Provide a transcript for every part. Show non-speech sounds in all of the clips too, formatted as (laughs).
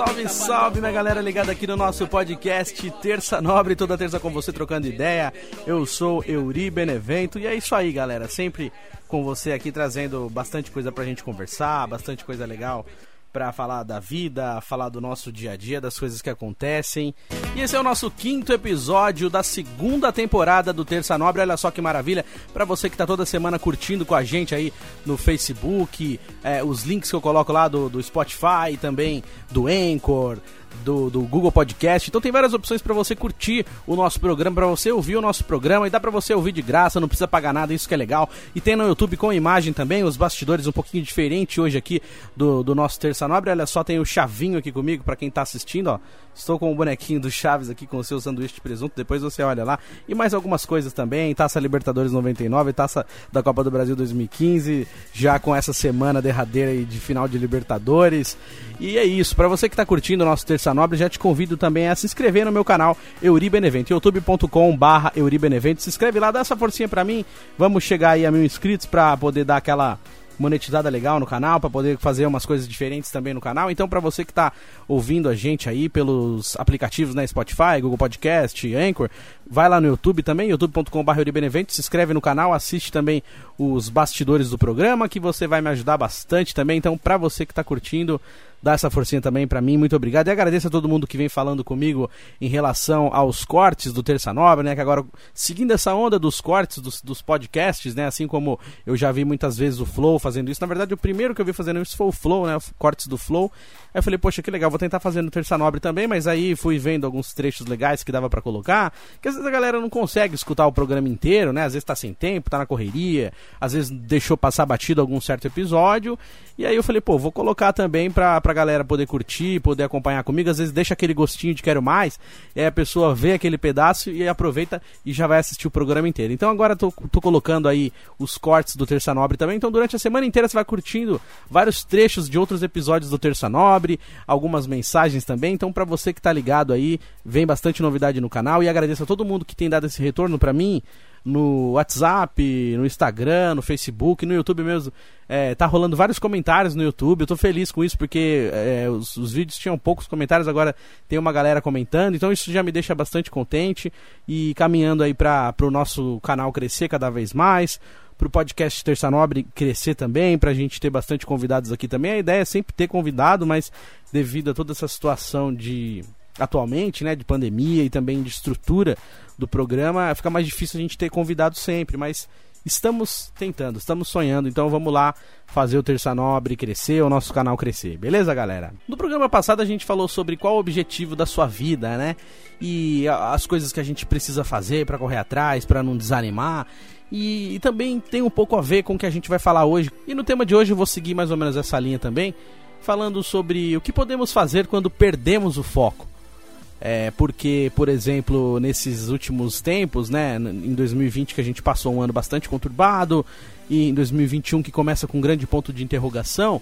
Salve, salve, minha galera ligada aqui no nosso podcast Terça Nobre, toda terça com você trocando ideia. Eu sou Euri Benevento e é isso aí, galera. Sempre com você aqui trazendo bastante coisa pra gente conversar, bastante coisa legal pra falar da vida, falar do nosso dia a dia, das coisas que acontecem. E esse é o nosso quinto episódio da segunda temporada do Terça Nobre. Olha só que maravilha pra você que tá toda semana curtindo com a gente aí no Facebook, é, os links que eu coloco lá do, do Spotify, também do Anchor, do, do Google Podcast. Então tem várias opções para você curtir o nosso programa, para você ouvir o nosso programa e dá para você ouvir de graça, não precisa pagar nada, isso que é legal. E tem no YouTube com imagem também, os bastidores um pouquinho diferente hoje aqui do, do nosso Terça Nobre. Olha só, tem o Chavinho aqui comigo para quem tá assistindo, ó. Estou com o bonequinho do Chaves aqui com o seu sanduíche de presunto, depois você olha lá. E mais algumas coisas também, Taça Libertadores 99, Taça da Copa do Brasil 2015, já com essa semana derradeira de final de Libertadores. E é isso, para você que tá curtindo o nosso Terça Nobre, já te convido também a se inscrever no meu canal Euri Benevento, youtube.com barra Euri Benevento. Se inscreve lá, dá essa forcinha pra mim, vamos chegar aí a mil inscritos pra poder dar aquela monetizada legal no canal, para poder fazer umas coisas diferentes também no canal. Então, para você que tá ouvindo a gente aí pelos aplicativos, né, Spotify, Google Podcast, Anchor, vai lá no YouTube também, youtube.com.br Benevento, se inscreve no canal, assiste também os bastidores do programa, que você vai me ajudar bastante também. Então, para você que tá curtindo, dá essa forcinha também para mim, muito obrigado. E agradeço a todo mundo que vem falando comigo em relação aos cortes do Terça Nobre, né? Que agora, seguindo essa onda dos cortes dos, dos podcasts, né? Assim como eu já vi muitas vezes o Flow fazendo isso. Na verdade, o primeiro que eu vi fazendo isso foi o Flow, né? Cortes do Flow. Aí eu falei, poxa, que legal, vou tentar fazer no Terça Nobre também, mas aí fui vendo alguns trechos legais que dava para colocar. Que às vezes a galera não consegue escutar o programa inteiro, né? Às vezes tá sem tempo, tá na correria, às vezes deixou passar batido algum certo episódio. E aí eu falei, pô, vou colocar também pra, pra galera poder curtir, poder acompanhar comigo. Às vezes deixa aquele gostinho de quero mais, e aí a pessoa vê aquele pedaço e aproveita e já vai assistir o programa inteiro. Então agora tô, tô colocando aí os cortes do Terça Nobre também. Então durante a semana inteira você vai curtindo vários trechos de outros episódios do Terça Nobre, algumas mensagens também. Então pra você que tá ligado aí, vem bastante novidade no canal e agradeço a todo mundo que tem dado esse retorno pra mim no WhatsApp, no Instagram, no Facebook, no YouTube mesmo. É, tá rolando vários comentários no YouTube. Eu tô feliz com isso porque é, os, os, vídeos tinham poucos comentários, agora tem uma galera comentando. Então isso já me deixa bastante contente e caminhando aí para o nosso canal crescer cada vez mais. Para o podcast Terça Nobre crescer também, para a gente ter bastante convidados aqui também. A ideia é sempre ter convidado, mas devido a toda essa situação de atualmente, né, de pandemia e também de estrutura do programa, fica mais difícil a gente ter convidado sempre, mas estamos tentando, estamos sonhando, então vamos lá fazer o Terça Nobre crescer, o nosso canal crescer, beleza, galera? No programa passado a gente falou sobre qual o objetivo da sua vida, né? E as coisas que a gente precisa fazer para correr atrás, para não desanimar. E, e, também tem um pouco a ver com o que a gente vai falar hoje. E no tema de hoje eu vou seguir mais ou menos essa linha também, falando sobre o que podemos fazer quando perdemos o foco. É, porque, por exemplo, nesses últimos tempos, né, em 2020 que a gente passou um ano bastante conturbado, e em 2021 que começa com um grande ponto de interrogação,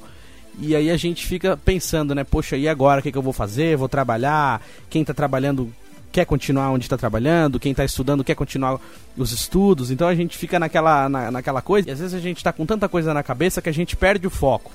e aí a gente fica pensando, né, poxa, e agora o que, que eu vou fazer? Vou trabalhar? Quem está trabalhando quer continuar onde está trabalhando? Quem está estudando quer continuar os estudos? Então a gente fica naquela, na, naquela coisa, e às vezes a gente está com tanta coisa na cabeça que a gente perde o foco.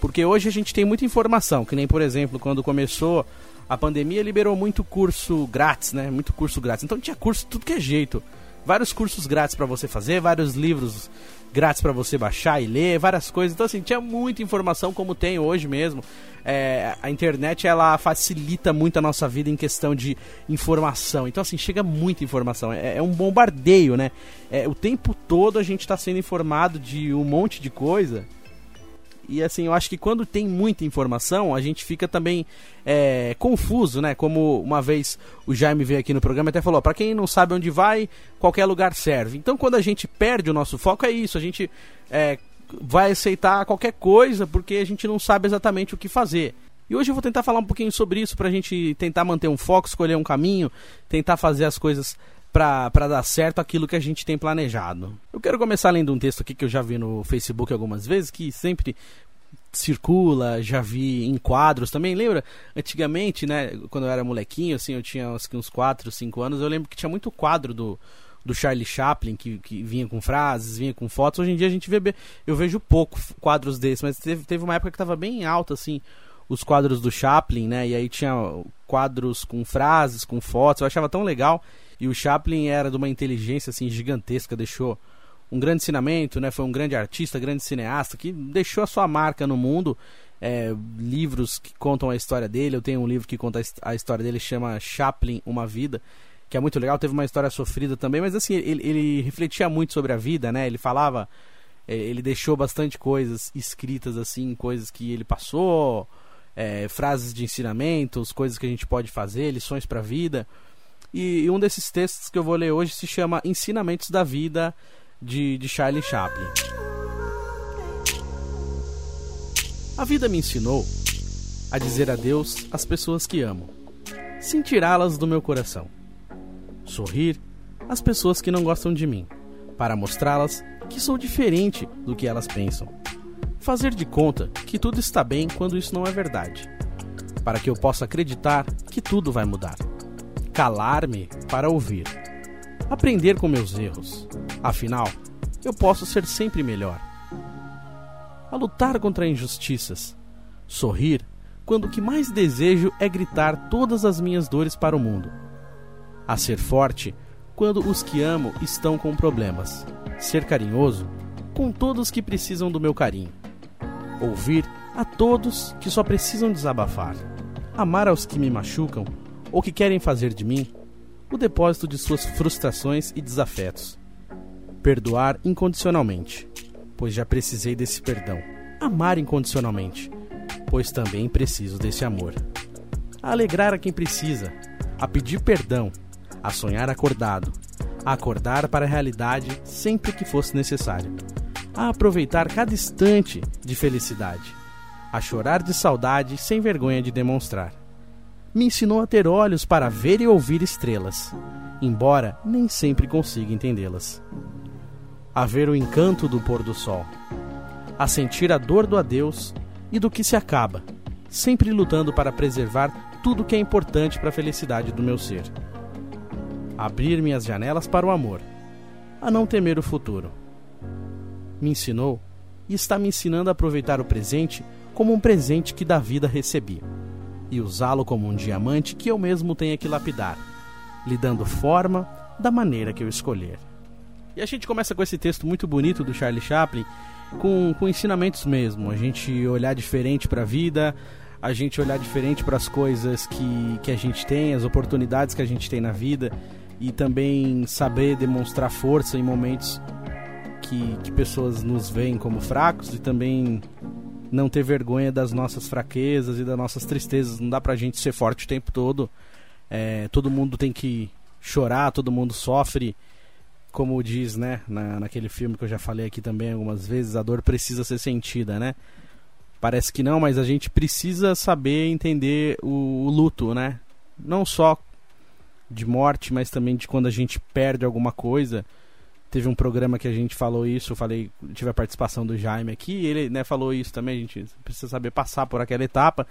Porque hoje a gente tem muita informação, que nem, por exemplo, quando começou a pandemia liberou muito curso grátis, né? Muito curso grátis. Então tinha curso tudo que é jeito. Vários cursos grátis para você fazer, vários livros grátis para você baixar e ler, várias coisas. Então assim, tinha muita informação como tem hoje mesmo. É, a internet ela facilita muito a nossa vida em questão de informação. Então assim, chega muita informação. É, é um bombardeio, né? É, o tempo todo a gente está sendo informado de um monte de coisa. E assim, eu acho que quando tem muita informação, a gente fica também é, confuso, né? Como uma vez o Jaime veio aqui no programa até falou: para quem não sabe onde vai, qualquer lugar serve. Então, quando a gente perde o nosso foco, é isso. A gente é, vai aceitar qualquer coisa porque a gente não sabe exatamente o que fazer. E hoje eu vou tentar falar um pouquinho sobre isso pra gente tentar manter um foco, escolher um caminho, tentar fazer as coisas para dar certo aquilo que a gente tem planejado. Eu quero começar lendo um texto aqui que eu já vi no Facebook algumas vezes, que sempre circula, já vi em quadros também. Lembra? Antigamente, né, quando eu era molequinho, assim, eu tinha uns, uns 4, 5 anos, eu lembro que tinha muito quadro do, do Charlie Chaplin, que, que vinha com frases, vinha com fotos. Hoje em dia a gente vê, eu vejo pouco quadros desses, mas teve, teve uma época que estava bem alta, assim, os quadros do Chaplin, né? E aí tinha quadros com frases, com fotos, eu achava tão legal. E o Chaplin era de uma inteligência assim gigantesca, deixou um grande ensinamento, né? Foi um grande artista, grande cineasta que deixou a sua marca no mundo. É, livros que contam a história dele. Eu tenho um livro que conta a história dele, chama Chaplin, Uma Vida, que é muito legal. Teve uma história sofrida também, mas assim, ele, ele refletia muito sobre a vida, né? Ele falava, é, ele deixou bastante coisas escritas assim, coisas que ele passou, é, frases de ensinamentos, coisas que a gente pode fazer, lições para a vida. E, um desses textos que eu vou ler hoje se chama Ensinamentos da Vida, de, de Charlie Chaplin. A vida me ensinou a dizer adeus às pessoas que amo, sem tirá-las do meu coração. Sorrir às pessoas que não gostam de mim, para mostrá-las que sou diferente do que elas pensam. Fazer de conta que tudo está bem quando isso não é verdade, para que eu possa acreditar que tudo vai mudar calar-me para ouvir, aprender com meus erros. Afinal, eu posso ser sempre melhor. A lutar contra injustiças, sorrir quando o que mais desejo é gritar todas as minhas dores para o mundo. A ser forte quando os que amo estão com problemas. Ser carinhoso com todos que precisam do meu carinho. Ouvir a todos que só precisam desabafar. Amar aos que me machucam ou que querem fazer de mim o depósito de suas frustrações e desafetos. Perdoar incondicionalmente, pois já precisei desse perdão. Amar incondicionalmente, pois também preciso desse amor. A alegrar a quem precisa, a pedir perdão, a sonhar acordado, a acordar para a realidade sempre que fosse necessário, a aproveitar cada instante de felicidade, a chorar de saudade sem vergonha de demonstrar me ensinou a ter olhos para ver e ouvir estrelas, embora nem sempre consiga entendê-las. A ver o encanto do pôr do sol, a sentir a dor do adeus e do que se acaba, sempre lutando para preservar tudo que é importante para a felicidade do meu ser. Abrir minhas janelas para o amor, a não temer o futuro. Me ensinou e está me ensinando a aproveitar o presente como um presente que da vida recebi e usá-lo como um diamante que eu mesmo tenha que lapidar, lhe dando forma da maneira que eu escolher. E a gente começa com esse texto muito bonito do Charlie Chaplin, com, com ensinamentos mesmo. A gente olhar diferente para a vida, a gente olhar diferente para as coisas que, que a gente tem, as oportunidades que a gente tem na vida, e também saber demonstrar força em momentos que, que pessoas nos veem como fracos e também não ter vergonha das nossas fraquezas e das nossas tristezas. Não dá pra gente ser forte o tempo todo. É, todo mundo tem que chorar, todo mundo sofre. Como diz, né, na, naquele filme que eu já falei aqui também algumas vezes, a dor precisa ser sentida, né? Parece que não, mas a gente precisa saber entender o, o luto, né? Não só de morte, mas também de quando a gente perde alguma coisa Teve um programa que a gente falou isso, eu falei, tive a participação do Jaime aqui, ele né, falou isso também, a gente precisa saber passar por aquela etapa.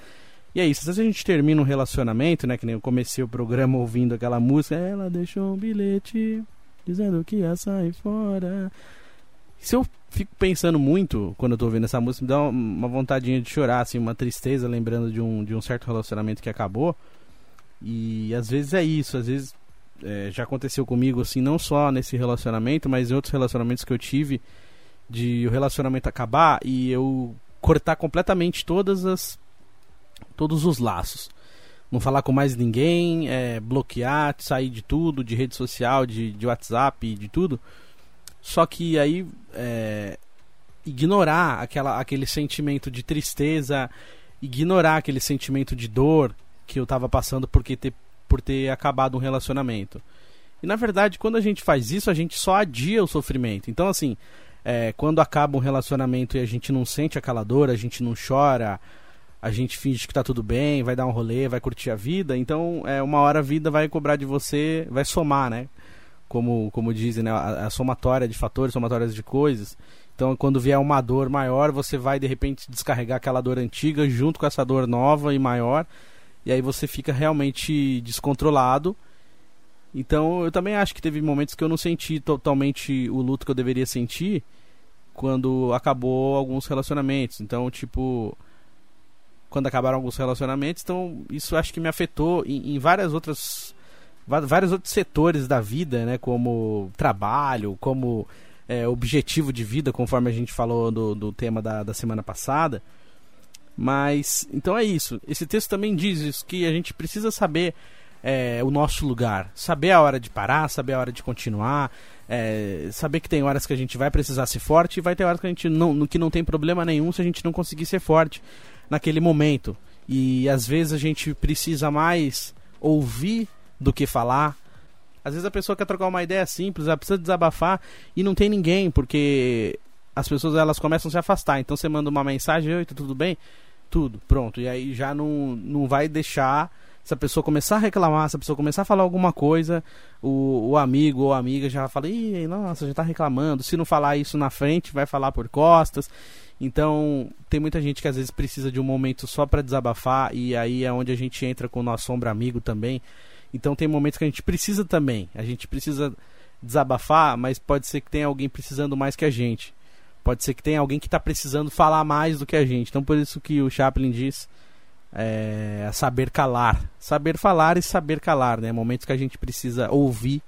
E é isso, se a gente termina um relacionamento, né, que nem eu comecei o programa ouvindo aquela música, ela deixou um bilhete dizendo que ia sair fora. Se eu fico pensando muito quando eu tô ouvindo essa música, me dá uma vontadinha de chorar, assim, uma tristeza, lembrando de um, de um certo relacionamento que acabou. E às vezes é isso, às vezes é, já aconteceu comigo, assim, não só nesse relacionamento, mas em outros relacionamentos que eu tive, de o relacionamento acabar e eu cortar completamente todas as todos os laços. Não falar com mais ninguém, é, bloquear, sair de tudo, de rede social, de, de WhatsApp, de tudo. Só que aí é, ignorar aquela, aquele sentimento de tristeza, ignorar aquele sentimento de dor que eu estava passando porque ter por ter acabado um relacionamento. E na verdade, quando a gente faz isso, a gente só adia o sofrimento. Então, assim, é, quando acaba um relacionamento e a gente não sente aquela dor, a gente não chora, a gente finge que tá tudo bem, vai dar um rolê, vai curtir a vida, então é, uma hora a vida vai cobrar de você, vai somar, né? Como, como dizem, né? A, a somatória de fatores, somatórias de coisas. Então, quando vier uma dor maior, você vai de repente descarregar aquela dor antiga junto com essa dor nova e maior, e aí você fica realmente descontrolado. Então, eu também acho que teve momentos que eu não senti totalmente o luto que eu deveria sentir quando acabou alguns relacionamentos. Então, tipo, quando acabaram alguns relacionamentos, então isso acho que me afetou em, em várias outras vários outros setores da vida, né, como trabalho, como é, objetivo de vida, conforme a gente falou do, do tema da, da semana passada. Mas, então é isso. Esse texto também diz isso, que a gente precisa saber é, o nosso lugar. Saber a hora de parar, saber a hora de continuar. É, saber que tem horas que a gente vai precisar ser forte e vai ter horas que a gente não, que não tem problema nenhum se a gente não conseguir ser forte naquele momento. E às vezes a gente precisa mais ouvir do que falar, às vezes a pessoa quer trocar uma ideia simples, ela precisa desabafar e não tem ninguém, porque as pessoas elas começam a se afastar. Então você manda uma mensagem, oi, tá tudo bem? Tudo, pronto. E aí já não, não vai deixar se a pessoa começar a reclamar, se a pessoa começar a falar alguma coisa, o, o amigo ou amiga já fala, ih, nossa, já tá reclamando. Se não falar isso na frente, vai falar por costas. Então, tem muita gente que às vezes precisa de um momento só para desabafar, e aí é onde a gente entra com o nosso sombra amigo também, então tem momentos que a gente precisa também. A gente precisa desabafar, mas pode ser que tenha alguém precisando mais que a gente. Pode ser que tenha alguém que está precisando falar mais do que a gente. Então por isso que o Chaplin diz é, saber calar. Saber falar e saber calar, né? Momentos que a gente precisa ouvir,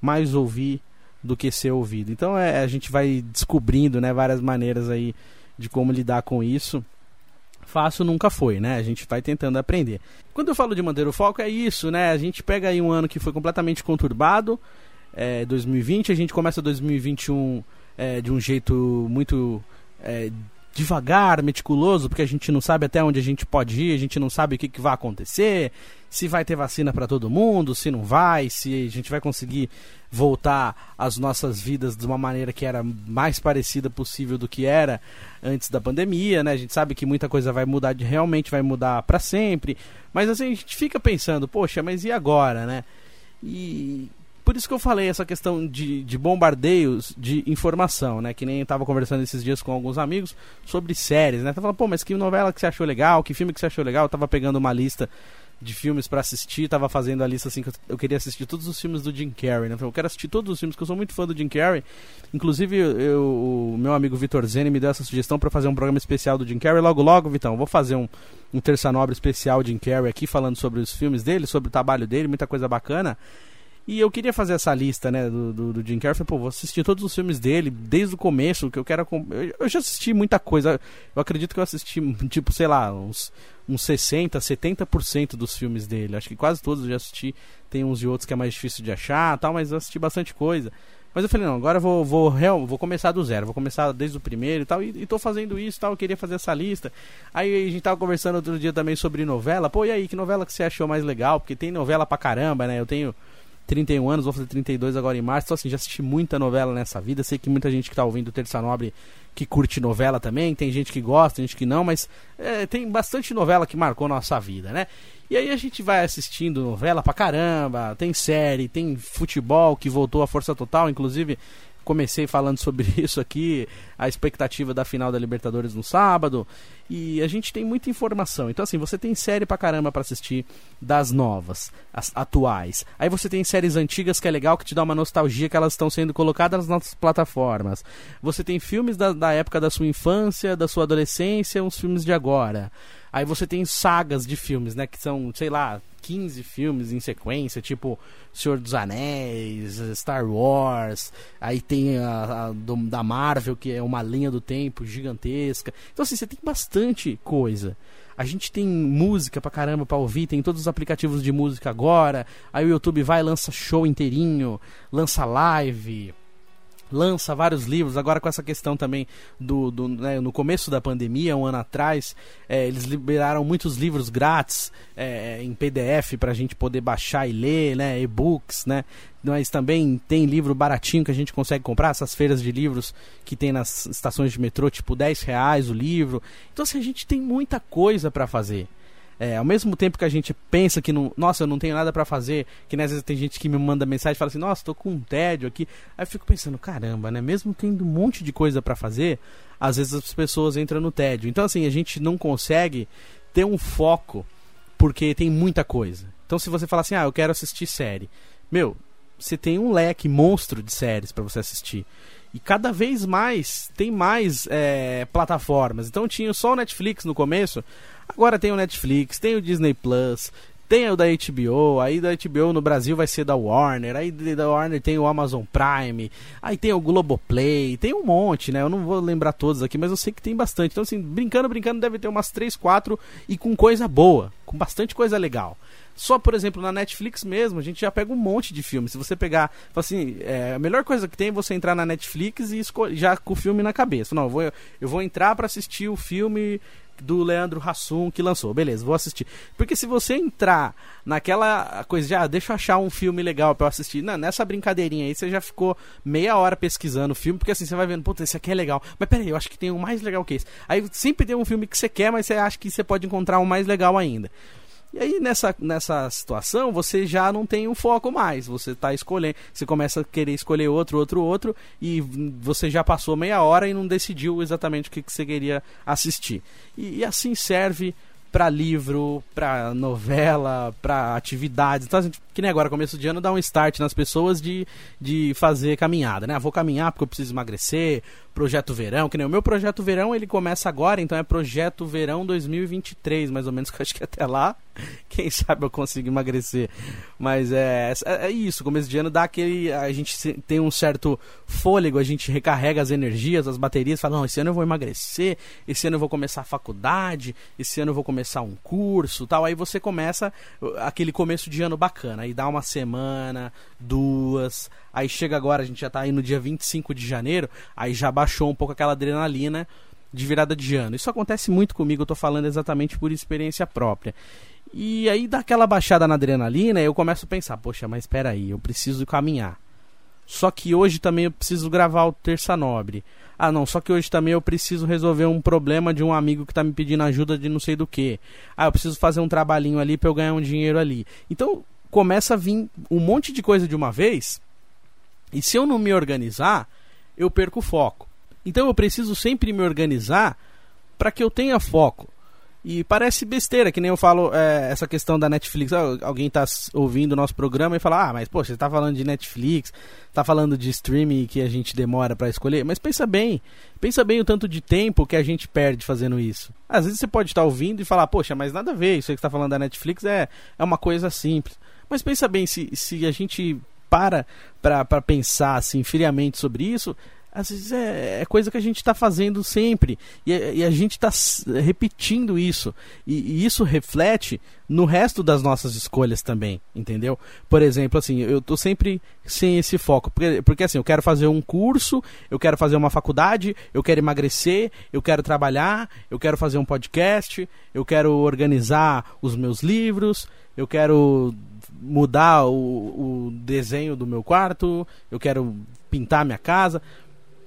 mais ouvir do que ser ouvido. Então é, a gente vai descobrindo né, várias maneiras aí de como lidar com isso fácil nunca foi, né? A gente vai tentando aprender. Quando eu falo de manter o foco, é isso, né? A gente pega aí um ano que foi completamente conturbado, é, 2020, a gente começa 2021 é, de um jeito muito é, devagar, meticuloso, porque a gente não sabe até onde a gente pode ir, a gente não sabe o que, que vai acontecer, se vai ter vacina para todo mundo, se não vai, se a gente vai conseguir voltar às nossas vidas de uma maneira que era mais parecida possível do que era antes da pandemia, né? A gente sabe que muita coisa vai mudar, realmente vai mudar para sempre, mas assim a gente fica pensando, poxa, mas e agora, né? E por isso que eu falei essa questão de, de bombardeios de informação, né? Que nem eu tava conversando esses dias com alguns amigos sobre séries, né? Tava falando, pô, mas que novela que você achou legal, que filme que você achou legal? Eu tava pegando uma lista de filmes para assistir, tava fazendo a lista assim que eu queria assistir todos os filmes do Jim Carrey, né? Eu quero assistir todos os filmes, que eu sou muito fã do Jim Carrey. Inclusive, eu, o meu amigo Vitor Zene me deu essa sugestão para fazer um programa especial do Jim Carrey. Logo, logo, Vitão, vou fazer um, um Terça Nobre especial Jim Carrey aqui, falando sobre os filmes dele, sobre o trabalho dele, muita coisa bacana. E eu queria fazer essa lista, né, do, do, do Jim Carrey. Falei, pô, vou assistir todos os filmes dele, desde o começo, que eu quero... Eu, eu já assisti muita coisa. Eu acredito que eu assisti, tipo, sei lá, uns, uns 60, 70% dos filmes dele. Acho que quase todos eu já assisti. Tem uns e outros que é mais difícil de achar tal, mas eu assisti bastante coisa. Mas eu falei, não, agora eu vou, vou, real, vou começar do zero, vou começar desde o primeiro e tal, e, e tô fazendo isso tal, eu queria fazer essa lista. Aí a gente tava conversando outro dia também sobre novela. Pô, e aí, que novela que você achou mais legal? Porque tem novela pra caramba, né? Eu tenho 31 anos, vou fazer 32 agora em março. Então, assim, já assisti muita novela nessa vida. Sei que muita gente que está ouvindo Terça Nobre que curte novela também. Tem gente que gosta, tem gente que não, mas é, tem bastante novela que marcou nossa vida, né? E aí a gente vai assistindo novela pra caramba, tem série, tem futebol que voltou à força total, inclusive comecei falando sobre (laughs) isso aqui, a expectativa da final da Libertadores no sábado. E a gente tem muita informação. Então, assim, você tem série pra caramba pra assistir das novas, as atuais. Aí você tem séries antigas que é legal, que te dá uma nostalgia que elas estão sendo colocadas nas nossas plataformas. Você tem filmes da, da época da sua infância, da sua adolescência, uns filmes de agora. Aí você tem sagas de filmes, né? Que são, sei lá, 15 filmes em sequência, tipo Senhor dos Anéis, Star Wars, aí tem a, a do, da Marvel, que é uma linha do tempo gigantesca. Então, assim, você tem bastante coisa. A gente tem música pra caramba pra ouvir, tem todos os aplicativos de música agora. Aí o YouTube vai lança show inteirinho, lança live lança vários livros. Agora com essa questão também do, do né, no começo da pandemia, um ano atrás, é, eles liberaram muitos livros grátis é, em PDF para a gente poder baixar e ler, né, e-books, né. Mas também tem livro baratinho que a gente consegue comprar, essas feiras de livros que tem nas estações de metrô, tipo 10 reais o livro. Então assim, a gente tem muita coisa para fazer. É, ao mesmo tempo que a gente pensa que não, nossa, eu não tenho nada para fazer, que né, às vezes tem gente que me manda mensagem e fala assim, nossa, tô com um tédio aqui. Aí eu fico pensando, caramba, né? Mesmo tendo um monte de coisa para fazer, às vezes as pessoas entram no tédio. Então assim, a gente não consegue ter um foco porque tem muita coisa. Então se você falar assim, ah, eu quero assistir série, meu, você tem um leque monstro de séries para você assistir. E cada vez mais tem mais é, plataformas. Então tinha só o Netflix no começo, agora tem o Netflix, tem o Disney Plus, tem o da HBO, aí da HBO no Brasil vai ser da Warner, aí da Warner tem o Amazon Prime, aí tem o Globoplay, tem um monte, né? Eu não vou lembrar todos aqui, mas eu sei que tem bastante. Então, assim, brincando, brincando, deve ter umas 3, 4 e com coisa boa, com bastante coisa legal. Só, por exemplo, na Netflix mesmo, a gente já pega um monte de filmes. Se você pegar, assim, é, a melhor coisa que tem é você entrar na Netflix e já com o filme na cabeça. Não, eu vou, eu vou entrar para assistir o filme do Leandro Hassum que lançou. Beleza, vou assistir. Porque se você entrar naquela coisa de, ah, deixa eu achar um filme legal para eu assistir. Não, nessa brincadeirinha aí você já ficou meia hora pesquisando o filme, porque assim você vai vendo, puta, esse aqui é legal. Mas peraí, eu acho que tem um mais legal que esse. Aí sempre tem um filme que você quer, mas você acha que você pode encontrar um mais legal ainda. E aí nessa, nessa situação você já não tem um foco mais. Você está escolhendo, você começa a querer escolher outro, outro, outro, e você já passou meia hora e não decidiu exatamente o que, que você queria assistir. E, e assim serve para livro, para novela, para atividades. Então, gente, que nem agora, começo de ano, dá um start nas pessoas de, de fazer caminhada, né? vou caminhar porque eu preciso emagrecer, projeto verão, que nem o meu projeto verão, ele começa agora, então é projeto verão 2023, mais ou menos, (laughs) que eu acho que até lá, quem sabe eu consigo emagrecer. Mas é, é, é isso, começo de ano dá aquele, a gente tem um certo fôlego, a gente recarrega as energias, as baterias, fala, não, esse ano eu vou emagrecer, esse ano eu vou começar a faculdade, esse ano eu vou começar um curso, tal, aí você começa aquele começo de ano bacana, aí dá uma semana, duas, aí chega agora, a gente já tá aí no dia 25 de janeiro, aí já baixou um pouco aquela adrenalina de virada de ano. Isso acontece muito comigo, eu tô falando exatamente por experiência própria. E aí dá aquela baixada na adrenalina, eu começo a pensar, poxa, mas espera aí, eu preciso caminhar. Só que hoje também eu preciso gravar o Terça Nobre. Ah, não, só que hoje também eu preciso resolver um problema de um amigo que está me pedindo ajuda de não sei do que. Ah, eu preciso fazer um trabalhinho ali para eu ganhar um dinheiro ali. Então, começa a vir um monte de coisa de uma vez. E se eu não me organizar, eu perco foco. Então eu preciso sempre me organizar para que eu tenha foco. E parece besteira, que nem eu falo é, essa questão da Netflix. alguém está ouvindo o nosso programa e fala: Ah, mas pô, você está falando de Netflix, está falando de streaming que a gente demora para escolher. Mas pensa bem, pensa bem o tanto de tempo que a gente perde fazendo isso. Às vezes você pode estar tá ouvindo e falar: Poxa, mas nada a ver, isso aí que está falando da Netflix é, é uma coisa simples. Mas pensa bem, se, se a gente para para pensar assim friamente sobre isso, às vezes é, é, coisa que a gente está fazendo sempre. E, e a gente está repetindo isso. E, e, isso reflete no resto das nossas escolhas também, entendeu? Por exemplo, assim, eu tô sempre sem esse foco. Porque, porque assim, eu quero fazer um curso, eu quero fazer uma faculdade, eu quero emagrecer, eu quero trabalhar, eu quero fazer um podcast, eu quero organizar os meus livros, eu quero mudar o, o desenho do meu quarto, eu quero pintar minha casa.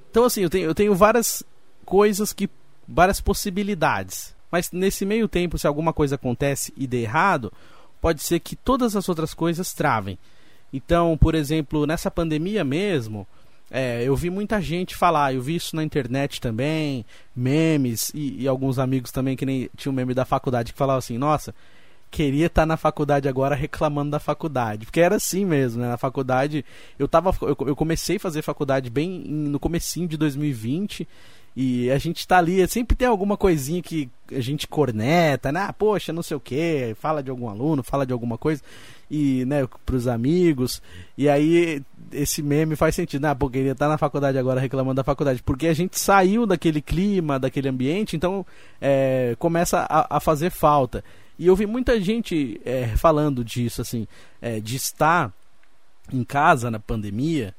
Então, assim, eu tenho, eu tenho várias coisas que. várias possibilidades. Mas nesse meio tempo, se alguma coisa acontece e der errado, pode ser que todas as outras coisas travem. Então, por exemplo, nessa pandemia mesmo, é, eu vi muita gente falar, eu vi isso na internet também, memes e, e alguns amigos também que nem tinha um meme da faculdade que falava assim, nossa, queria estar na faculdade agora reclamando da faculdade. Porque era assim mesmo, né? Na faculdade, eu tava eu, eu comecei a fazer faculdade bem no comecinho de 2020 e a gente tá ali, sempre tem alguma coisinha que a gente corneta, né? Ah, poxa, não sei o que, fala de algum aluno, fala de alguma coisa, e, né, pros amigos, e aí esse meme faz sentido, né? Queria estar tá na faculdade agora reclamando da faculdade, porque a gente saiu daquele clima, daquele ambiente, então é, começa a, a fazer falta. E eu vi muita gente é, falando disso, assim, é, de estar em casa na pandemia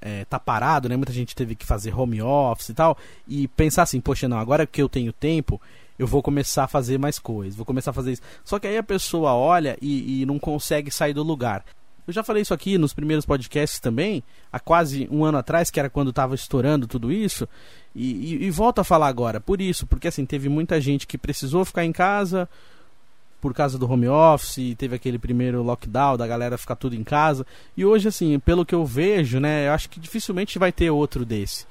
é, tá parado, né? Muita gente teve que fazer home office e tal. E pensar assim, poxa, não, agora que eu tenho tempo, eu vou começar a fazer mais coisas, vou começar a fazer isso. Só que aí a pessoa olha e, e não consegue sair do lugar. Eu já falei isso aqui nos primeiros podcasts também, há quase um ano atrás, que era quando estava estourando tudo isso, e, e, e volto a falar agora, por isso, porque assim, teve muita gente que precisou ficar em casa por causa do home office, teve aquele primeiro lockdown da galera ficar tudo em casa, e hoje, assim, pelo que eu vejo, né, eu acho que dificilmente vai ter outro desse.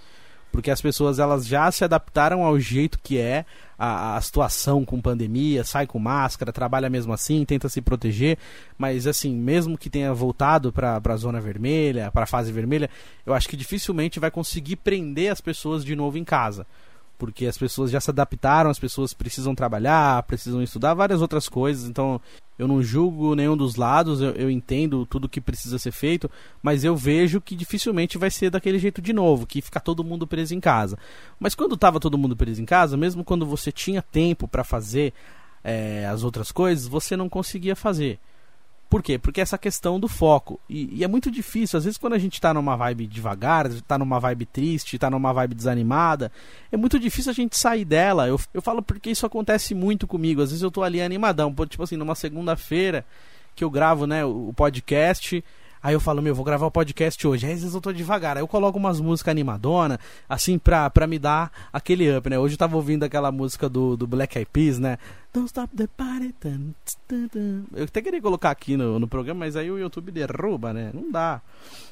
Porque as pessoas elas já se adaptaram ao jeito que é a, a, situação com pandemia, sai com máscara, trabalha mesmo assim, tenta se proteger, mas assim, mesmo que tenha voltado para a zona vermelha, para a fase vermelha, eu acho que dificilmente vai conseguir prender as pessoas de novo em casa porque as pessoas já se adaptaram, as pessoas precisam trabalhar, precisam estudar várias outras coisas, então eu não julgo nenhum dos lados, eu, eu entendo tudo que precisa ser feito, mas eu vejo que dificilmente vai ser daquele jeito de novo, que ficar todo mundo preso em casa. Mas quando estava todo mundo preso em casa, mesmo quando você tinha tempo para fazer é, as outras coisas, você não conseguia fazer. Por quê? Porque essa questão do foco. E, e, é muito difícil. Às vezes, quando a gente tá numa vibe devagar, tá numa vibe triste, tá numa vibe desanimada, é muito difícil a gente sair dela. Eu, eu falo porque isso acontece muito comigo. Às vezes eu tô ali animadão, tipo assim, numa segunda-feira que eu gravo né, o podcast Aí eu falo, meu, vou gravar o podcast hoje. Aí às vezes eu tô devagar. Aí eu coloco umas músicas animadona, assim, pra, pra me dar aquele up, né? Hoje eu tava ouvindo aquela música do, do Black Eyed Peas, né? Don't stop the party. Eu até queria colocar aqui no, no programa, mas aí o YouTube derruba, né? Não dá.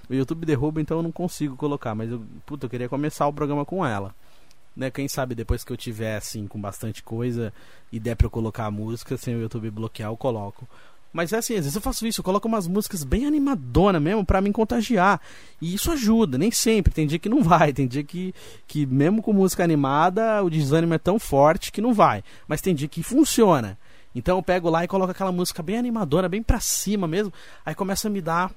O YouTube derruba, então eu não consigo colocar. Mas eu, puta, eu queria começar o programa com ela. Né, quem sabe depois que eu tiver assim com bastante coisa e der pra eu colocar a música sem o YouTube bloquear, eu coloco. Mas é assim, às vezes eu faço isso, eu coloco umas músicas bem animadonas mesmo para me contagiar. E isso ajuda, nem sempre. Tem dia que não vai, tem dia que, que mesmo com música animada, o desânimo é tão forte que não vai. Mas tem dia que funciona. Então eu pego lá e coloco aquela música bem animadora, bem pra cima mesmo. Aí começa a me dar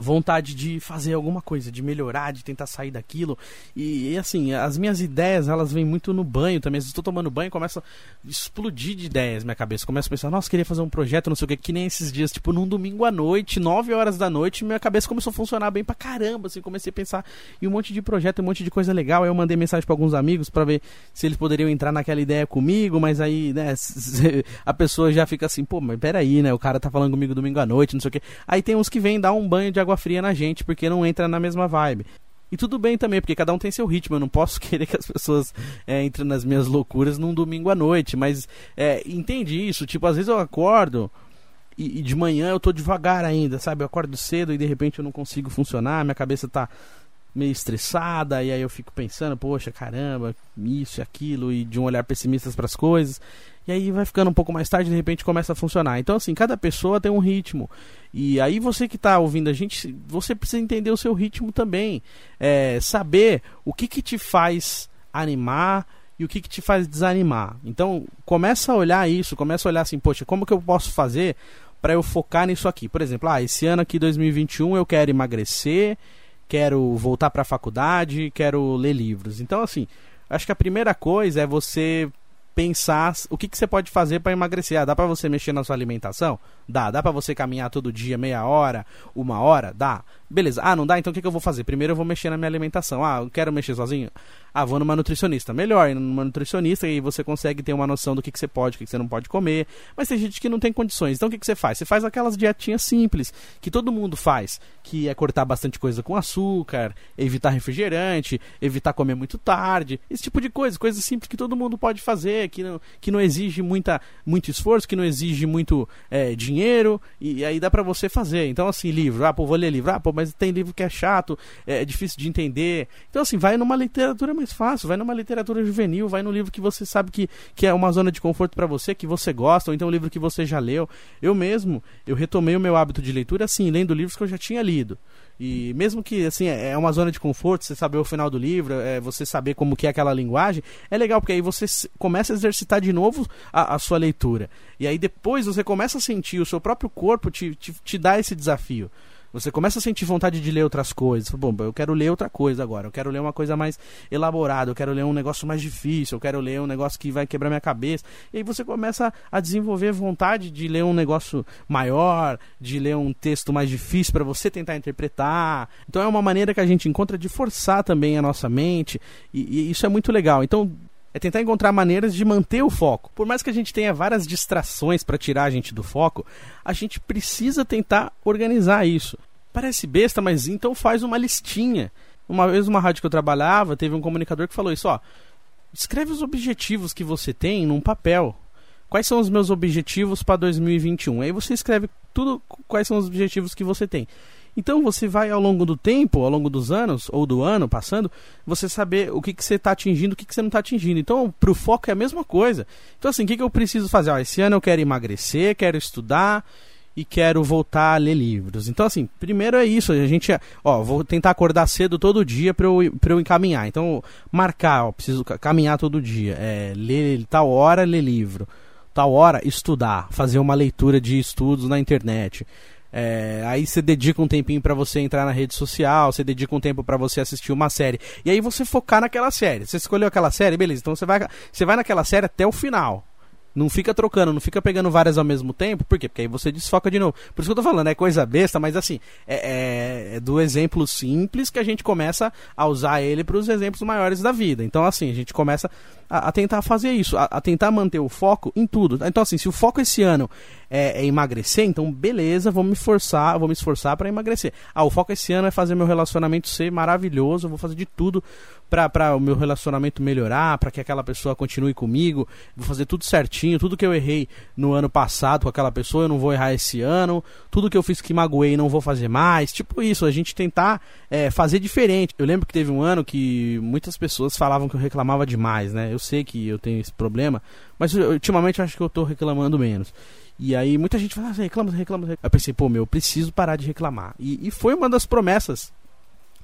vontade de fazer alguma coisa, de melhorar, de tentar sair daquilo. E, e, assim, as minhas ideias, elas vêm muito no banho também. Se estou tomando banho, começa a explodir de ideias minha cabeça. Começo a pensar, nossa, queria fazer um projeto, não sei o que, que nem esses dias, tipo, num domingo à noite, 9 horas da noite, minha cabeça começou a funcionar bem pra caramba, assim, comecei a pensar em um monte de projeto, um monte de coisa legal. Aí eu mandei mensagem para alguns amigos para ver se eles poderiam entrar naquela ideia comigo, mas aí, né, (laughs) a pessoa já fica assim, pô, mas peraí, né, o cara tá falando comigo domingo à noite, não sei o que. Aí tem uns que vêm dar um banho de água fria na gente porque não entra na mesma vibe. E tudo bem também, porque cada um tem seu ritmo. Eu não posso (laughs) querer que as pessoas é, entrem nas minhas loucuras num domingo à noite. Mas é, entende isso. Tipo, às vezes eu acordo e, e, de manhã eu tô devagar ainda, sabe? Eu acordo cedo e de repente eu não consigo funcionar. Minha cabeça tá meio estressada. E aí eu fico pensando, poxa, caramba, isso e aquilo. E de um olhar pessimista para as coisas. E aí vai ficando um pouco mais tarde, de repente começa a funcionar. Então, assim, cada pessoa tem um ritmo. E aí você que está ouvindo a gente, você precisa entender o seu ritmo também. É, saber o que, que te faz animar e o que, que te faz desanimar. Então, começa a olhar isso, começa a olhar assim, poxa, como que eu posso fazer para eu focar nisso aqui? Por exemplo, ah, esse ano aqui, 2021, eu quero emagrecer, quero voltar para a faculdade, quero ler livros. Então, assim, acho que a primeira coisa é você pensar o que, que você pode fazer para emagrecer. Ah, dá para você mexer na sua alimentação? Dá. Dá para você caminhar todo dia, meia hora, uma hora? Dá. Beleza. Ah, não dá? Então o que, que eu vou fazer? Primeiro eu vou mexer na minha alimentação. Ah, eu quero mexer sozinho? Ah, vou numa nutricionista. Melhor, ir numa nutricionista e você consegue ter uma noção do que, que você pode, o que, que você não pode comer. Mas tem gente que não tem condições. Então o que, que você faz? Você faz aquelas dietinhas simples que todo mundo faz, que é cortar bastante coisa com açúcar, evitar refrigerante, evitar comer muito tarde, esse tipo de coisa, coisas simples que todo mundo pode fazer, que não, que não exige muita, muito esforço, que não exige muito é, dinheiro, e, e aí dá para você fazer. Então, assim, livro, ah, pô, vou ler livro, ah, pô, mas tem livro que é chato, é, é difícil de entender. Então, assim, vai numa literatura mais fácil, vai numa literatura juvenil, vai no livro que você sabe que, que é uma zona de conforto para você, que você gosta, ou então um livro que você já leu. Eu mesmo, eu retomei o meu hábito de leitura, assim, lendo livros que eu já tinha lido. E mesmo que assim é, é uma zona de conforto, você saber o final do livro, é, você saber como que é aquela linguagem, é legal porque aí você começa a exercitar de novo a, a sua leitura. E aí depois você começa a sentir o seu próprio corpo te, te, te dá esse desafio. Você começa a sentir vontade de ler outras coisas. Bom, eu quero ler outra coisa agora. Eu quero ler uma coisa mais elaborada. Eu quero ler um negócio mais difícil. Eu quero ler um negócio que vai quebrar minha cabeça. E aí você começa a desenvolver vontade de ler um negócio maior, de ler um texto mais difícil para você tentar interpretar. Então é uma maneira que a gente encontra de forçar também a nossa mente. E, e isso é muito legal. Então é tentar encontrar maneiras de manter o foco. Por mais que a gente tenha várias distrações para tirar a gente do foco, a gente precisa tentar organizar isso. Parece besta, mas então faz uma listinha. Uma vez numa rádio que eu trabalhava, teve um comunicador que falou isso, ó, escreve os objetivos que você tem num papel. Quais são os meus objetivos para 2021? Aí você escreve tudo quais são os objetivos que você tem. Então você vai ao longo do tempo, ao longo dos anos ou do ano passando, você saber o que, que você está atingindo, o que, que você não está atingindo. Então, para o foco é a mesma coisa. Então, assim, o que, que eu preciso fazer? Ó, esse ano eu quero emagrecer, quero estudar e quero voltar a ler livros. Então, assim, primeiro é isso. A gente, ó, vou tentar acordar cedo todo dia para eu, pra eu encaminhar. Então, marcar, ó, preciso caminhar todo dia. É, ler tal hora, ler livro. Tal hora, estudar. Fazer uma leitura de estudos na internet. É, aí você dedica um tempinho para você entrar na rede social, você dedica um tempo para você assistir uma série. E aí você focar naquela série. Você escolheu aquela série, beleza. Então você vai, você vai naquela série até o final. Não fica trocando, não fica pegando várias ao mesmo tempo. Por quê? Porque aí você desfoca de novo. Por isso que eu tô falando, é coisa besta, mas assim, é, é, é do exemplo simples que a gente começa a usar ele para os exemplos maiores da vida. Então, assim, a gente começa a, a tentar fazer isso, a, a, tentar manter o foco em tudo. Então, assim, se o foco esse ano é, é emagrecer, então beleza, vou me esforçar, vou me esforçar para emagrecer. Ah, o foco esse ano é fazer meu relacionamento ser maravilhoso, vou fazer de tudo para o meu relacionamento melhorar, para que aquela pessoa continue comigo, vou fazer tudo certinho, tudo que eu errei no ano passado com aquela pessoa, eu não vou errar esse ano, tudo que eu fiz que magoei não vou fazer mais, tipo isso, a gente tentar é, fazer diferente. Eu lembro que teve um ano que muitas pessoas falavam que eu reclamava demais, né? Eu sei que eu tenho esse problema, mas ultimamente eu acho que eu tô reclamando menos. E aí muita gente fala, ah, reclama, reclama, reclama. Eu pensei, pô, meu, eu preciso parar de reclamar. E, e foi uma das promessas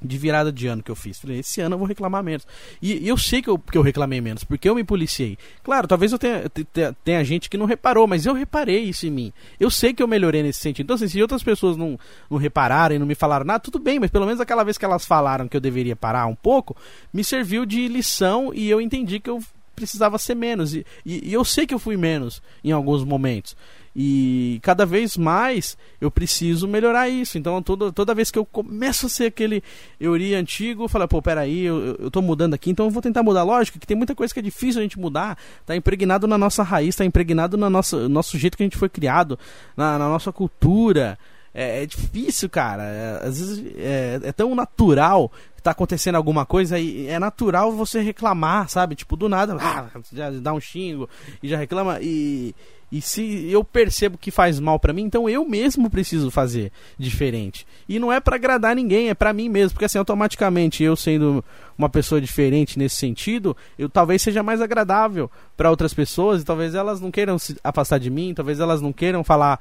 de virada de ano que eu fiz. Falei, esse ano eu vou reclamar menos. E, e, eu sei que eu, que eu reclamei menos, porque eu me policiei. Claro, talvez eu tenha, tenha, tenha, gente que não reparou, mas eu reparei isso em mim. Eu sei que eu melhorei nesse sentido. Então, assim, se outras pessoas não, não repararam e não me falaram nada, tudo bem, mas pelo menos aquela vez que elas falaram que eu deveria parar um pouco, me serviu de lição e eu entendi que eu precisava ser menos. E, e, e eu sei que eu fui menos em alguns momentos. E cada vez mais eu preciso melhorar isso. Então toda, toda vez que eu começo a ser aquele Euri antigo, eu falo, pô, peraí, eu, eu tô mudando aqui, então eu vou tentar mudar. Lógico que tem muita coisa que é difícil a gente mudar, tá impregnado na nossa raiz, tá impregnado no nosso, nosso jeito que a gente foi criado, na, na nossa cultura. É, é, difícil, cara. É, às vezes é, é, tão natural que tá acontecendo alguma coisa e é natural você reclamar, sabe? Tipo, do nada, ah, já dá um xingo e já reclama. E, e se eu percebo que faz mal para mim, então eu mesmo preciso fazer diferente. E não é para agradar ninguém, é para mim mesmo, porque assim automaticamente eu sendo uma pessoa diferente nesse sentido, eu talvez seja mais agradável para outras pessoas e talvez elas não queiram se afastar de mim, talvez elas não queiram falar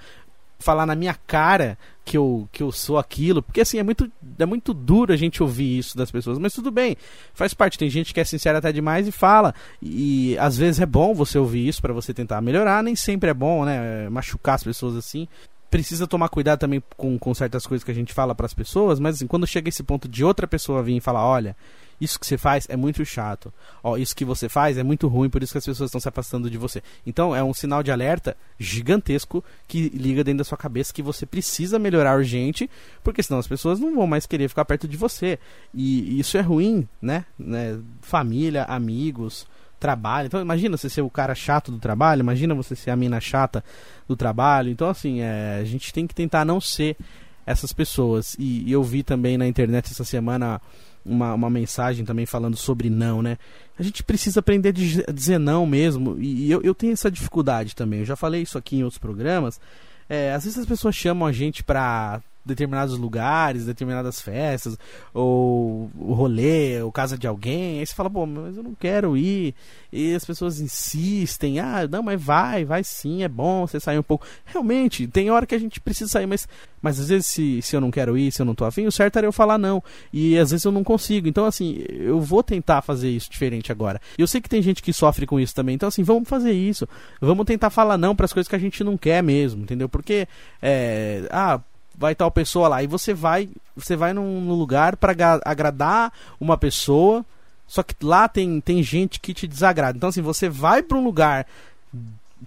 falar na minha cara que eu, que eu sou aquilo, porque assim, é muito, é muito duro a gente ouvir isso das pessoas, mas tudo bem, faz parte, tem gente que é sincera até demais e fala, e às vezes é bom você ouvir isso para você tentar melhorar, nem sempre é bom, né, machucar as pessoas assim, precisa tomar cuidado também com, com certas coisas que a gente fala para as pessoas, mas assim, quando chega esse ponto de outra pessoa vir e falar, olha, isso que você faz é muito chato. Ó, isso que você faz é muito ruim, por isso que as pessoas estão se afastando de você. Então é um sinal de alerta gigantesco que liga dentro da sua cabeça que você precisa melhorar urgente, porque senão as pessoas não vão mais querer ficar perto de você. E isso é ruim, né? né? Família, amigos, trabalho. Então imagina você ser o cara chato do trabalho, imagina você ser a mina chata do trabalho. Então assim, é, a gente tem que tentar não ser essas pessoas. E, e eu vi também na internet essa semana uma, uma mensagem também falando sobre não, né? A gente precisa aprender a dizer não mesmo. E eu, eu tenho essa dificuldade também. Eu já falei isso aqui em outros programas. É, às vezes as pessoas chamam a gente pra determinados lugares, determinadas festas, ou o rolê, ou casa de alguém, aí você fala, pô, mas eu não quero ir, e as pessoas insistem, ah, não, mas vai, vai sim, é bom você sair um pouco. Realmente, tem hora que a gente precisa sair, mas, mas às vezes se, se eu não quero ir, se eu não tô afim, o certo era eu falar não, e às vezes eu não consigo, então assim, eu vou tentar fazer isso diferente agora. Eu sei que tem gente que sofre com isso também, então assim, vamos fazer isso, vamos tentar falar não para as coisas que a gente não quer mesmo, entendeu? Porque, é, ah, vai tal pessoa lá. E você vai, você vai num, lugar para agradar uma pessoa, só que lá tem, tem gente que te desagrada. Então, assim, você vai para um lugar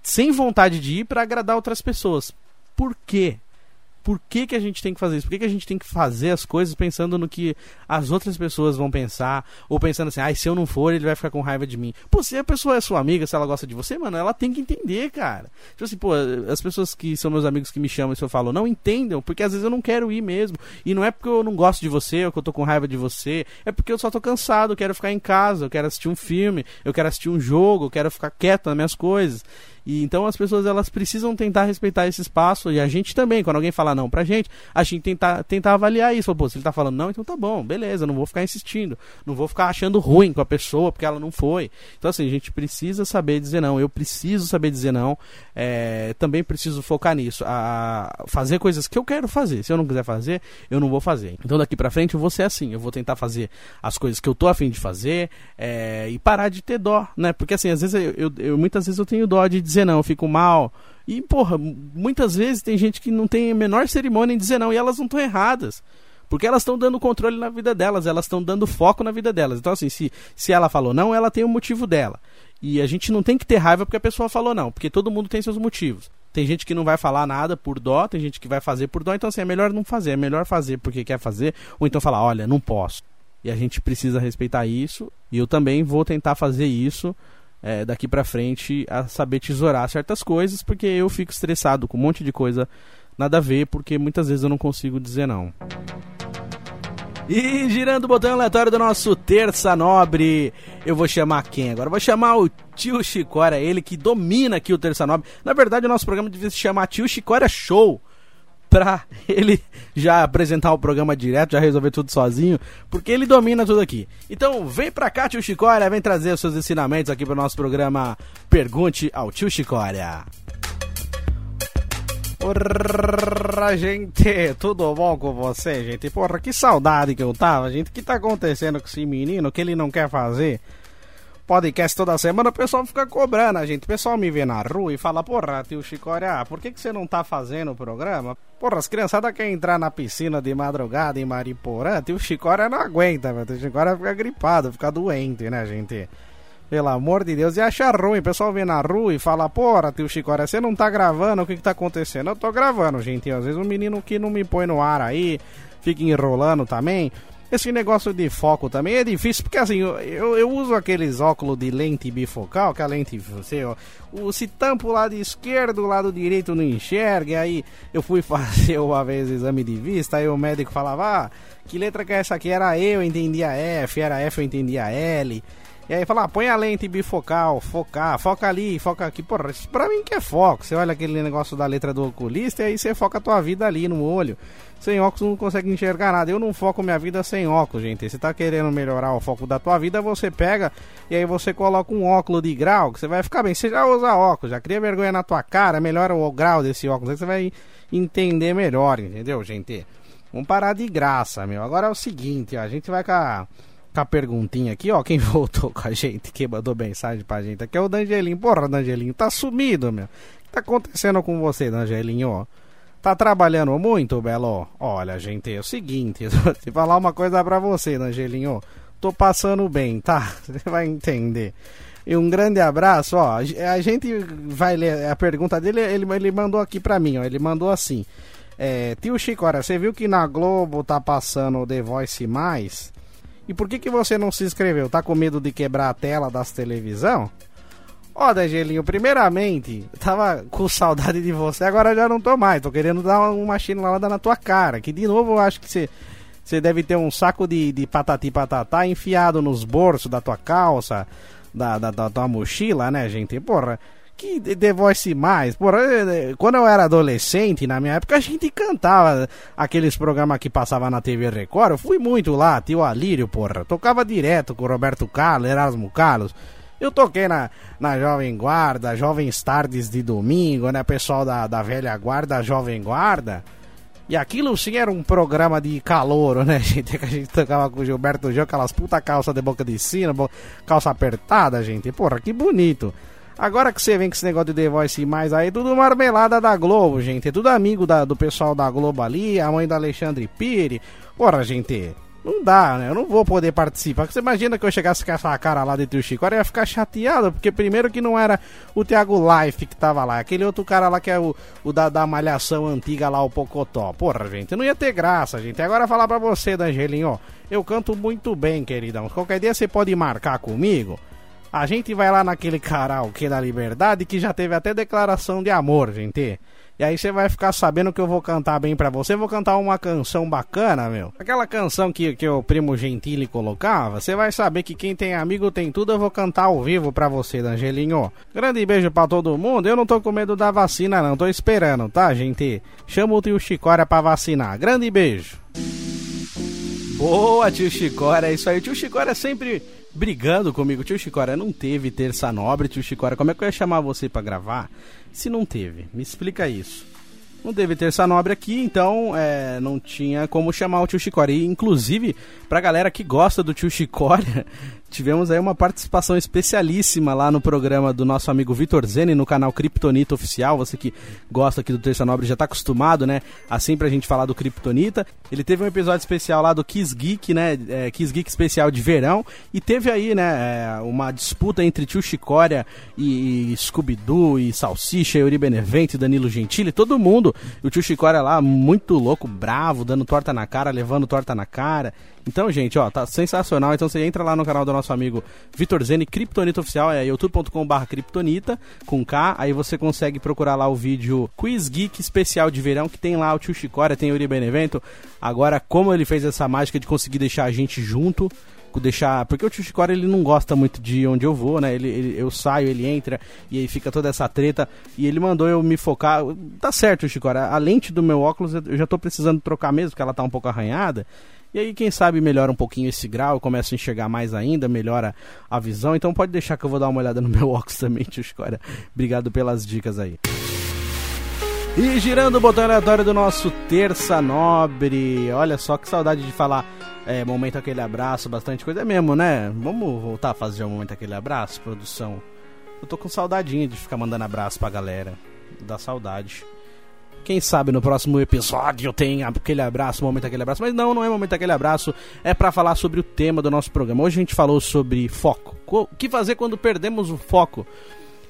sem vontade de ir para agradar outras pessoas. Por quê? Por que, que a gente tem que fazer isso? Por que, que a gente tem que fazer as coisas pensando no que as outras pessoas vão pensar? Ou pensando assim, ah, se eu não for, ele vai ficar com raiva de mim. Pô, se a pessoa é sua amiga, se ela gosta de você, mano, ela tem que entender, cara. Tipo assim, pô, as pessoas que são meus amigos que me chamam e se eu falo, não entendam, porque às vezes eu não quero ir mesmo. E não é porque eu não gosto de você ou que eu tô com raiva de você, é porque eu só tô cansado, eu quero ficar em casa, eu quero assistir um filme, eu quero assistir um jogo, eu quero ficar quieto nas minhas coisas. E então as pessoas elas precisam tentar respeitar esse espaço e a gente também, quando alguém falar não pra gente, a gente tentar, tentar avaliar isso. Pô, se ele tá falando não, então tá bom, beleza, não vou ficar insistindo, não vou ficar achando ruim com a pessoa porque ela não foi. Então assim, a gente precisa saber dizer não, eu preciso saber dizer não, é, também preciso focar nisso, a fazer coisas que eu quero fazer. Se eu não quiser fazer, eu não vou fazer. Então daqui pra frente eu vou ser assim, eu vou tentar fazer as coisas que eu tô afim de fazer é, e parar de ter dó, né? Porque assim, às vezes eu, eu, eu muitas vezes eu tenho dó de dizer dizer não, eu fico mal. E, porra, muitas vezes tem gente que não tem a menor cerimônia em dizer não e elas não estão erradas. Porque elas estão dando controle na vida delas, elas estão dando foco na vida delas. Então, assim, se, se ela falou não, ela tem o um motivo dela. E a gente não tem que ter raiva porque a pessoa falou não, porque todo mundo tem seus motivos. Tem gente que não vai falar nada por dó, tem gente que vai fazer por dó, então assim, é melhor não fazer, é melhor fazer porque quer fazer, ou então falar, olha, não posso. E a gente precisa respeitar isso, e eu também vou tentar fazer isso é, daqui para frente a saber tesourar certas coisas, porque eu fico estressado com um monte de coisa nada a ver, porque muitas vezes eu não consigo dizer não. E girando o botão aleatório do nosso Terça Nobre, eu vou chamar quem agora? vou chamar o Tio Chicória, ele que domina aqui o Terça Nobre. Na verdade, o nosso programa devia se chamar Tio Chicória Show pra ele já apresentar o programa direto, já resolver tudo sozinho, porque ele domina tudo aqui. Então vem pra cá, tio Chicória, vem trazer os seus ensinamentos aqui pro nosso programa Pergunte ao Tio Chicória. Porra, gente, tudo bom com você, gente? Porra, que saudade que eu tava, gente. O que tá acontecendo com esse menino que ele não quer fazer? Podcast toda semana, o pessoal fica cobrando a gente. O pessoal me vê na rua e fala, porra, tio Chicória, por que, que você não tá fazendo o programa? Porra, as criançadas querem entrar na piscina de madrugada em Mariporã, tio Chicória não aguenta, o tio Chicória fica gripado, fica doente, né, gente? Pelo amor de Deus, e acha ruim, o pessoal vê na rua e fala, porra, tio Chicória, você não tá gravando, o que que tá acontecendo? Eu tô gravando, gente, às vezes um menino que não me põe no ar aí, fica enrolando também... Esse negócio de foco também é difícil, porque assim, eu, eu uso aqueles óculos de lente bifocal, que a lente, você, ó, se tampa o lado esquerdo, o lado direito não enxerga, e aí eu fui (laughs) fazer uma vez exame de vista, aí o médico falava, ah, que letra que é essa aqui? Era E, eu entendia F, era F, eu entendia L. E aí fala, ah, põe a lente bifocal, focar, foca ali, foca aqui. Porra, isso pra mim que é foco. Você olha aquele negócio da letra do oculista e aí você foca a tua vida ali no olho. Sem óculos não consegue enxergar nada. Eu não foco minha vida sem óculos, gente. Se tá querendo melhorar o foco da tua vida, você pega e aí você coloca um óculos de grau, que você vai ficar bem. Você já usa óculos, já cria vergonha na tua cara, melhora o grau desse óculos, aí você vai entender melhor, entendeu, gente? Vamos parar de graça, meu. Agora é o seguinte, ó, a gente vai com a com a perguntinha aqui, ó. Quem (laughs) voltou com a gente, quem mandou mensagem pra gente aqui é o Dangelinho. Porra, Dangelinho, tá sumido, meu. O que tá acontecendo com você, Dangelinho, Tá trabalhando muito, Belo? Olha, gente, é o seguinte, (laughs) vou falar uma coisa pra você, Dangelinho. Tô passando bem, tá? (laughs) Você vai entender. E um grande abraço, ó. A gente vai ler a pergunta dele, ele, ele mandou aqui pra mim, ó. Ele mandou assim. É, tio Chico, olha, você viu que na Globo tá passando The Voice Mais? E por que, que você não se inscreveu? Tá com medo de quebrar a tela das televisão? Ó, oh, Angelinho, primeiramente, tava com saudade de você, agora já não tô mais. Tô querendo dar uma chinelada na tua cara. Que de novo eu acho que você. Você deve ter um saco de, de patati patatá enfiado nos bolsos da tua calça, da, da, da tua mochila, né, gente? Porra, que The Voice mais. Porra, eh, quando eu era adolescente, na minha época, a gente cantava aqueles programas que passava na TV Record. Eu fui muito lá, tio Alírio, porra. Tocava direto com Roberto Carlos, Erasmo Carlos. Eu toquei na, na Jovem Guarda, Jovens Tardes de Domingo, né? Pessoal da, da velha guarda, Jovem Guarda. E aquilo sim era um programa de calor, né, (laughs) gente? Que a gente tocava com o Gilberto Gil, aquelas puta calça de boca de sino, calça apertada, gente. Porra, que bonito. Agora que você vem com esse negócio de The Voice mais aí, tudo marmelada da Globo, gente. É tudo amigo da, do pessoal da Globo ali, a mãe do Alexandre Pire. Porra, gente. Não dá, né? Eu não vou poder participar. Você imagina que eu chegasse com essa cara lá de tio Chico, eu ia ficar chateado, porque primeiro que não era o Thiago Life que tava lá, aquele outro cara lá que é o, o da, da malhação antiga lá, o Pocotó. Porra, gente, não ia ter graça, gente. Agora falar pra você, Dangelinho, ó, eu canto muito bem, queridão. Qualquer dia você pode marcar comigo. A gente vai lá naquele karaokê da Liberdade que já teve até declaração de amor, gente. E aí você vai ficar sabendo que eu vou cantar bem pra você. Vou cantar uma canção bacana, meu. Aquela canção que, que o Primo Gentili colocava. Você vai saber que quem tem amigo tem tudo. Eu vou cantar ao vivo pra você, Angelinho. Grande beijo pra todo mundo. Eu não tô com medo da vacina, não. Tô esperando, tá, gente? Chama o tio Chicória pra vacinar. Grande beijo. Boa, tio Chicória. É isso aí. O tio Chicória é sempre brigando comigo. Tio Chicória, não teve terça nobre, tio Chicória. Como é que eu ia chamar você para gravar se não teve? Me explica isso. Não teve terça nobre aqui, então é, não tinha como chamar o tio Chicória. E, inclusive, pra galera que gosta do tio Chicória, tivemos aí uma participação especialíssima lá no programa do nosso amigo Vitor Zene no canal Kryptonita Oficial. Você que gosta aqui do Terça Nobre já está acostumado, né? Assim pra gente falar do Kryptonita. Ele teve um episódio especial lá do Kiss Geek, né? É, Kiss Geek especial de verão. E teve aí, né? É, uma disputa entre Tio Chicória e, Scooby-Doo e Salsicha, Yuri Benevento Danilo Gentili. Todo mundo. O Tio Chicória lá, muito louco, bravo, dando torta na cara, levando torta na cara. Então, gente, ó, tá sensacional. Então você entra lá no canal do nosso amigo Vitor Zene, Kryptonita Oficial, é youtube.com.br Kryptonita, com K. Aí você consegue procurar lá o vídeo Quiz Geek especial de verão, que tem lá o tio Chicória, tem o Yuri Benevento. Agora, como ele fez essa mágica de conseguir deixar a gente junto, deixar. Porque o tio Chicória ele não gosta muito de onde eu vou, né? Ele, ele, eu saio, ele entra e aí fica toda essa treta. E ele mandou eu me focar. Tá certo, Chicória. A lente do meu óculos eu já tô precisando trocar mesmo, porque ela tá um pouco arranhada. E aí, quem sabe, melhora um pouquinho esse grau, começa a enxergar mais ainda, melhora a visão. Então pode deixar que eu vou dar uma olhada no (laughs) meu óculos também, tio Escória. Obrigado pelas dicas aí. E girando o botão aleatório do nosso Terça Nobre. Olha só que saudade de falar é, momento aquele abraço, bastante coisa. É mesmo, né? Vamos voltar a fazer o um momento aquele abraço, produção. Eu tô com saudadinha de ficar mandando abraço pra galera. Dá saudade. Quem sabe no próximo episódio tem aquele abraço, momento aquele abraço. Mas não, não é momento aquele abraço. É para falar sobre o tema do nosso programa. Hoje a gente falou sobre foco. O que fazer quando perdemos o foco?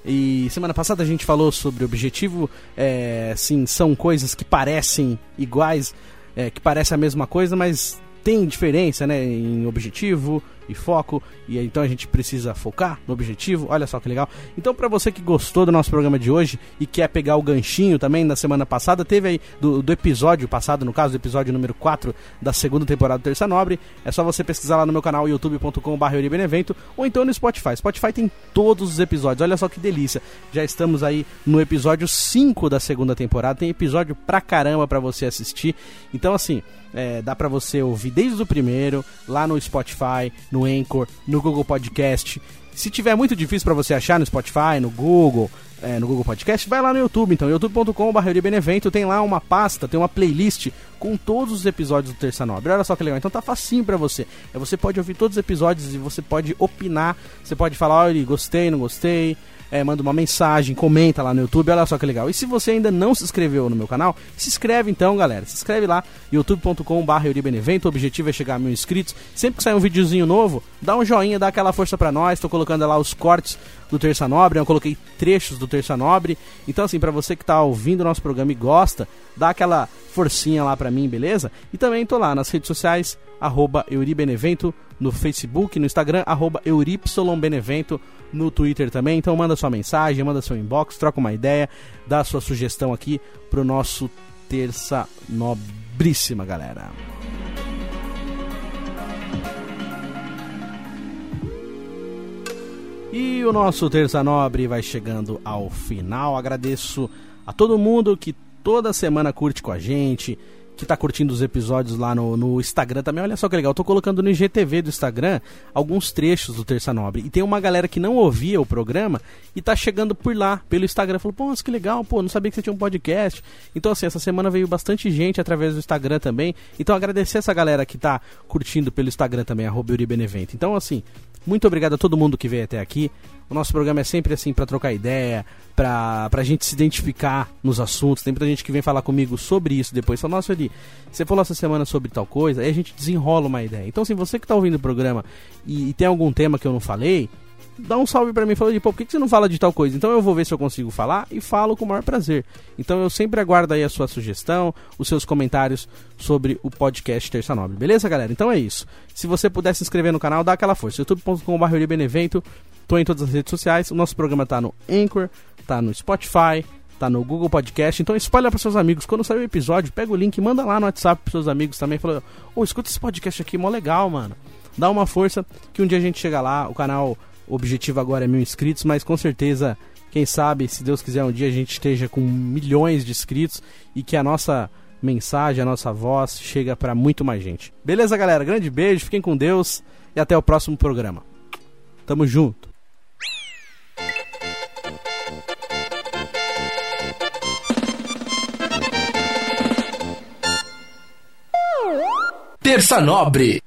E semana passada a gente falou sobre objetivo. É, sim, são coisas que parecem iguais, é, que parecem a mesma coisa, mas tem diferença, né? Em objetivo, e foco, e então a gente precisa focar no objetivo. Olha só que legal. Então, para você que gostou do nosso programa de hoje e quer pegar o ganchinho também da semana passada, teve aí do, do episódio passado, no caso, do episódio número 4 da segunda temporada do Terça Nobre, é só você pesquisar lá no meu canal youtube.com.br Benevento ou então no Spotify. Spotify tem todos os episódios. Olha só que delícia. Já estamos aí no episódio 5 da segunda temporada. Tem episódio pra caramba para você assistir. Então, assim, é, dá para você ouvir desde o primeiro, lá no Spotify, no Anchor, no Google Podcast. Se tiver muito difícil para você achar no Spotify, no Google, é, no Google Podcast, vai lá no YouTube, então, youtube.com.br Benevento, tem lá uma pasta, tem uma playlist com todos os episódios do Terça Nobre. Olha só que legal, então tá facinho para você. É, você pode ouvir todos os episódios e você pode opinar, você pode falar, olha, gostei, não gostei, é, manda uma mensagem, comenta lá no YouTube, olha só que legal. E se você ainda não se inscreveu no meu canal, se inscreve então, galera. Se inscreve lá, youtube.com.br Euribenevento. O objetivo é chegar a mil inscritos. Sempre que sair um videozinho novo, dá um joinha, dá aquela força pra nós. Tô colocando lá os cortes do Terça Nobre, eu coloquei trechos do Terça Nobre. Então, assim, para você que tá ouvindo o nosso programa e gosta, dá aquela forcinha lá pra mim, beleza? E também tô lá nas redes sociais, arroba Euribenevento, no Facebook, no Instagram, arroba Benevento no Twitter também. Então manda sua mensagem, manda seu inbox, troca uma ideia, dá sua sugestão aqui pro nosso terça nobríssima, galera. E o nosso Terça Nobre vai chegando ao final. Agradeço a todo mundo que toda semana curte com a gente, que tá curtindo os episódios lá no, no Instagram também. Olha só que legal, eu tô colocando no IGTV do Instagram alguns trechos do Terça Nobre. E tem uma galera que não ouvia o programa e tá chegando por lá, pelo Instagram. Falou, pô, que legal, pô, não sabia que você tinha um podcast. Então, assim, essa semana veio bastante gente através do Instagram também. Então, agradecer essa galera que tá curtindo pelo Instagram também, arroba Benevento. Então, assim, Muito obrigado a todo mundo que veio até aqui. O nosso programa é sempre assim para trocar ideia, pra, pra gente se identificar nos assuntos. Tem muita gente que vem falar comigo sobre isso depois. Fala, nossa, ali, você falou essa semana sobre tal coisa, aí a gente desenrola uma ideia. Então, se assim, você que tá ouvindo o programa e, e tem algum tema que eu não falei, dá um salve para mim falando de, pô, por que, que você não fala de tal coisa? Então eu vou ver se eu consigo falar e falo com o maior prazer. Então eu sempre aguardo aí a sua sugestão, os seus comentários sobre o podcast Terça Nobre. Beleza, galera? Então é isso. Se você puder se inscrever no canal, dá aquela força. youtube.com.br Benevento. Tô em todas as redes sociais. O nosso programa tá no Anchor, tá no Spotify, tá no Google Podcast. Então espalha para seus amigos. Quando sair o episódio, pega o link, manda lá no WhatsApp pros seus amigos também. Fala, ô, oh, escuta esse podcast aqui, mó legal, mano. Dá uma força que um dia a gente chega lá, o canal o objetivo agora é mil inscritos, mas com certeza, quem sabe, se Deus quiser, um dia a gente esteja com milhões de inscritos e que a nossa mensagem, a nossa voz chega para muito mais gente. Beleza, galera? Grande beijo, fiquem com Deus e até o próximo programa. Tamo junto. Terça Nobre